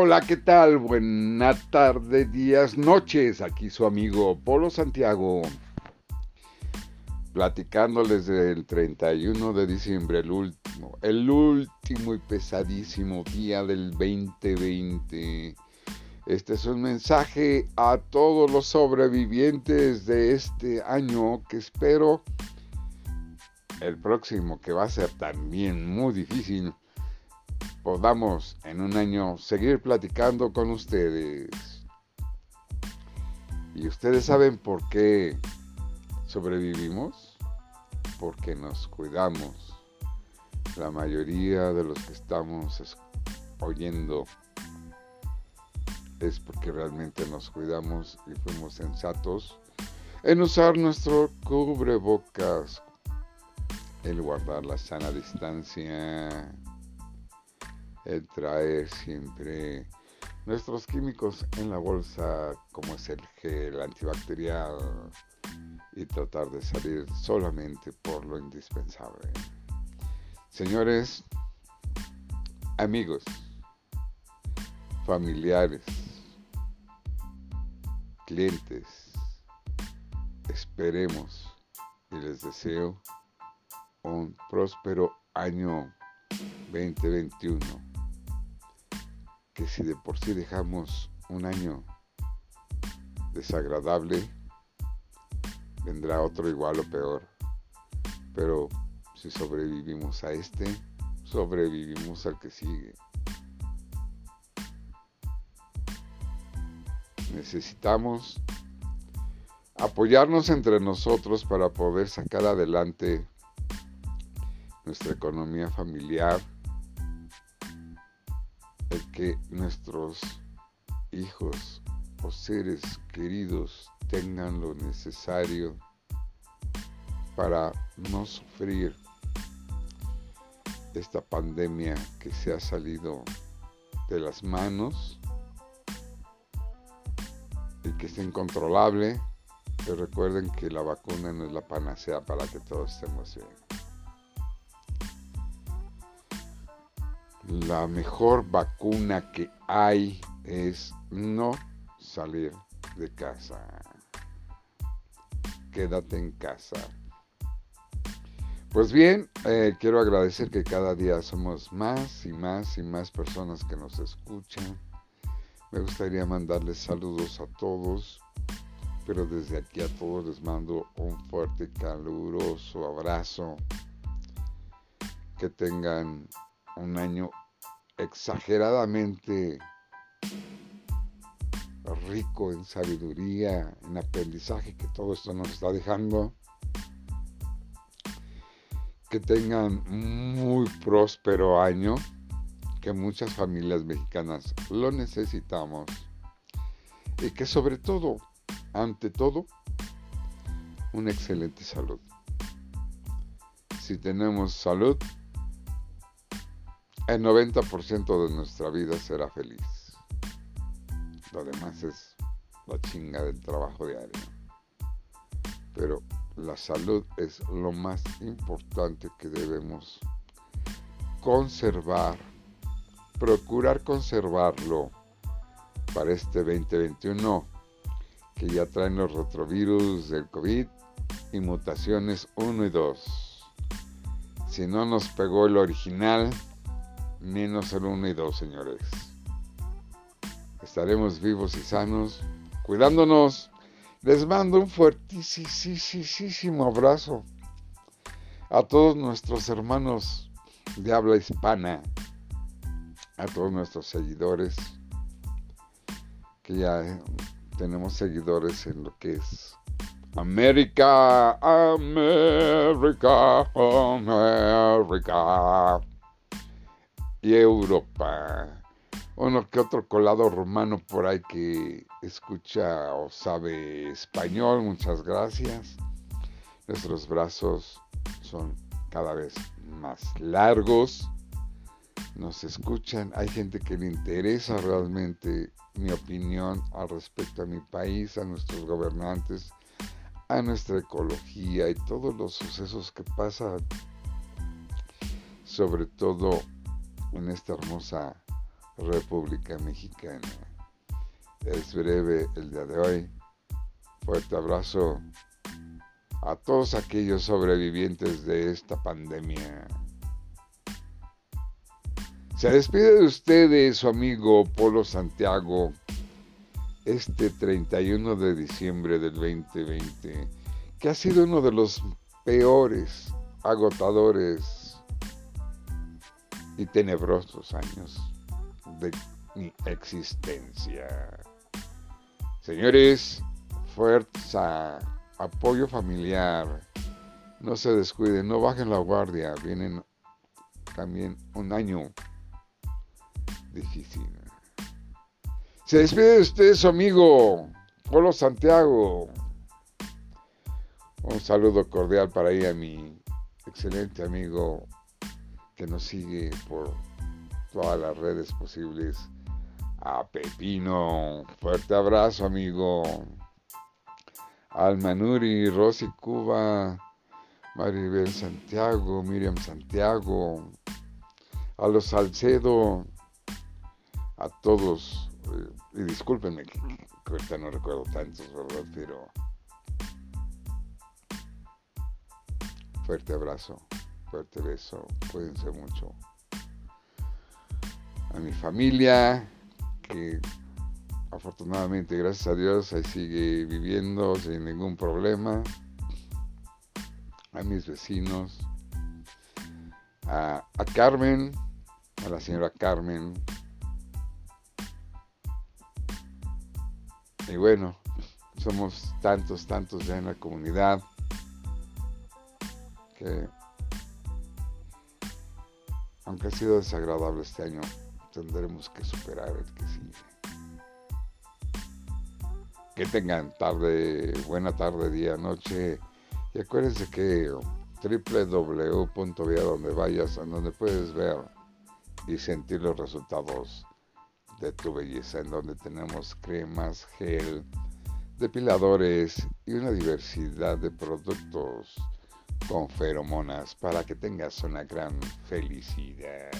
Hola, ¿qué tal? Buena tarde, días, noches. Aquí su amigo Polo Santiago. Platicándoles del 31 de diciembre, el último, el último y pesadísimo día del 2020. Este es un mensaje a todos los sobrevivientes de este año que espero el próximo, que va a ser también muy difícil podamos en un año seguir platicando con ustedes. ¿Y ustedes saben por qué sobrevivimos? Porque nos cuidamos. La mayoría de los que estamos oyendo es porque realmente nos cuidamos y fuimos sensatos en usar nuestro cubrebocas, el guardar la sana distancia, el traer siempre nuestros químicos en la bolsa, como es el gel antibacterial, y tratar de salir solamente por lo indispensable. Señores, amigos, familiares, clientes, esperemos y les deseo un próspero año 2021 que si de por sí dejamos un año desagradable, vendrá otro igual o peor. Pero si sobrevivimos a este, sobrevivimos al que sigue. Necesitamos apoyarnos entre nosotros para poder sacar adelante nuestra economía familiar, que nuestros hijos o seres queridos tengan lo necesario para no sufrir esta pandemia que se ha salido de las manos y que es incontrolable, pero recuerden que la vacuna no es la panacea para que todos estemos bien. La mejor vacuna que hay es no salir de casa. Quédate en casa. Pues bien, eh, quiero agradecer que cada día somos más y más y más personas que nos escuchan. Me gustaría mandarles saludos a todos, pero desde aquí a todos les mando un fuerte caluroso abrazo. Que tengan un año exageradamente rico en sabiduría, en aprendizaje que todo esto nos está dejando. Que tengan muy próspero año, que muchas familias mexicanas lo necesitamos. Y que sobre todo, ante todo, una excelente salud. Si tenemos salud, el 90% de nuestra vida será feliz. Lo demás es la chinga del trabajo diario. Pero la salud es lo más importante que debemos conservar, procurar conservarlo para este 2021 que ya traen los retrovirus del COVID y mutaciones 1 y 2. Si no nos pegó el original, menos el 1 y 2, señores. Estaremos vivos y sanos, cuidándonos. Les mando un fuertísimo abrazo a todos nuestros hermanos de habla hispana, a todos nuestros seguidores, que ya tenemos seguidores en lo que es América, América, América y Europa. Uno que otro colado romano por ahí que escucha o sabe español, muchas gracias. Nuestros brazos son cada vez más largos. Nos escuchan, hay gente que le interesa realmente mi opinión al respecto a mi país, a nuestros gobernantes, a nuestra ecología y todos los sucesos que pasan, sobre todo en esta hermosa República Mexicana. Es breve el día de hoy. Fuerte abrazo a todos aquellos sobrevivientes de esta pandemia. Se despide de ustedes su amigo Polo Santiago este 31 de diciembre del 2020, que ha sido uno de los peores, agotadores y tenebrosos años de mi existencia. Señores, fuerza, apoyo familiar, no se descuiden, no bajen la guardia, vienen también un año difícil. Se despide de usted su amigo Polo Santiago. Un saludo cordial para ahí a mi excelente amigo que nos sigue por todas las redes posibles. A Pepino, fuerte abrazo amigo. Al Manuri, Rosy Cuba, Maribel Santiago, Miriam Santiago, a los Salcedo, a todos, eh, y discúlpenme que, ahorita no recuerdo tantos, ¿verdad? Pero fuerte abrazo, fuerte beso, cuídense mucho. A mi familia, que afortunadamente, gracias a Dios, ahí sigue viviendo sin ningún problema. A mis vecinos, a, a Carmen, a la señora Carmen, Y bueno, somos tantos, tantos ya en la comunidad que, aunque ha sido desagradable este año, tendremos que superar el que sigue. Que tengan tarde, buena tarde, día, noche. Y acuérdense que www.via donde vayas, en donde puedes ver y sentir los resultados de tu belleza, en donde tenemos cremas, gel, depiladores y una diversidad de productos con feromonas para que tengas una gran felicidad.